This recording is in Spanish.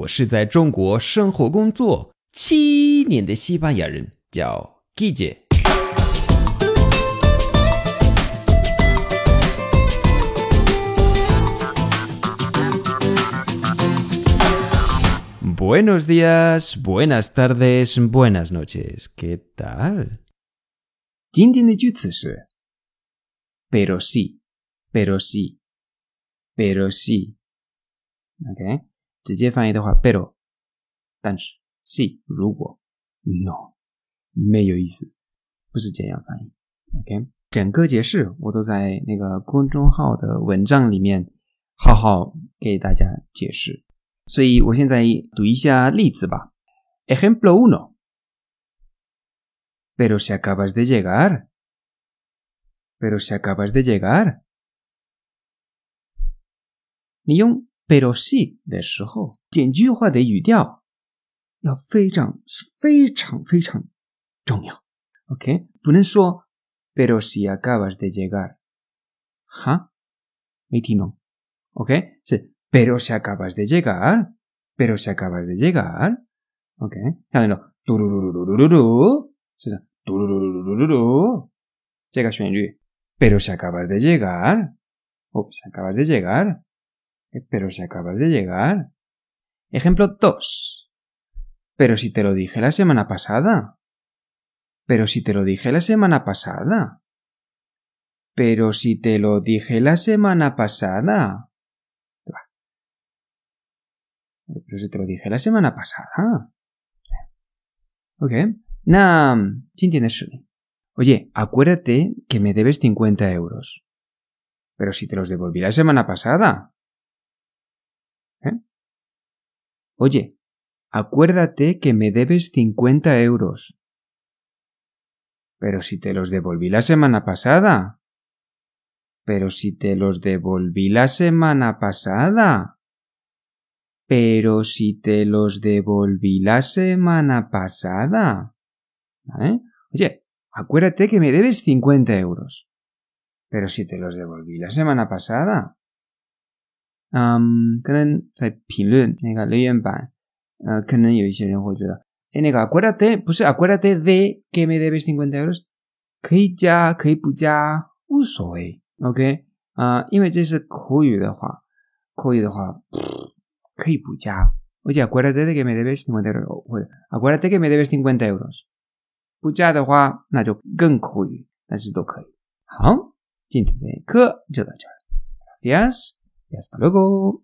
我是在中国生活工作七年的西班牙人，叫 Guille。Buenos días, buenas tardes, buenas noches. ¿Qué tal? 今天的句子是 pero sí, pero sí, pero sí。OK， 直接翻译的话，pero，但是，sí 如果，no 没有意思，不是这样翻译。OK，整个解释我都在那个公众号的文章里面好好给大家解释。所以我现在读一下例子吧。Ejemplo uno. Pero si acabas de llegar. Pero si acabas de llegar. 你用 pero si 的时候，简句化的语调要非常是非常非常重要。OK，不能说 pero si acabas de llegar，哈，没听懂。OK，是 pero si acabas de llegar，pero si acabas de llegar，OK，下来了，嘟噜噜噜噜噜噜噜，是的，嘟噜噜噜噜噜噜，这个旋律，pero si acabas de llegar，哦，si acabas de llegar。 Pero si acabas de llegar. Ejemplo 2. Pero si te lo dije la semana pasada. Pero si te lo dije la semana pasada. Pero si te lo dije la semana pasada. Pero si te lo dije la semana pasada. Ok. Nam, Oye, acuérdate que me debes 50 euros. Pero si te los devolví la semana pasada. ¿Eh? Oye, acuérdate que me debes 50 euros. Pero si te los devolví la semana pasada. Pero si te los devolví la semana pasada. Pero si te los devolví la semana pasada. Oye, acuérdate que me debes 50 euros. Pero si te los devolví la semana pasada. 嗯，可能在评论那个留言板，呃，可能有一些人会觉得，哎，那个 acuérdate 不是 acuérdate de que me debes cincuenta euros，可以加可以不加无所谓，OK 啊、呃，因为这是口语的话，口语的话可以不加。Oye, acuérdate de que me debes 50 euros，或者 acuérdate que me debes 50 euros。不加的话，那就更口语，但是都可以。好，今天的课就到这儿，Yes。Y hasta luego.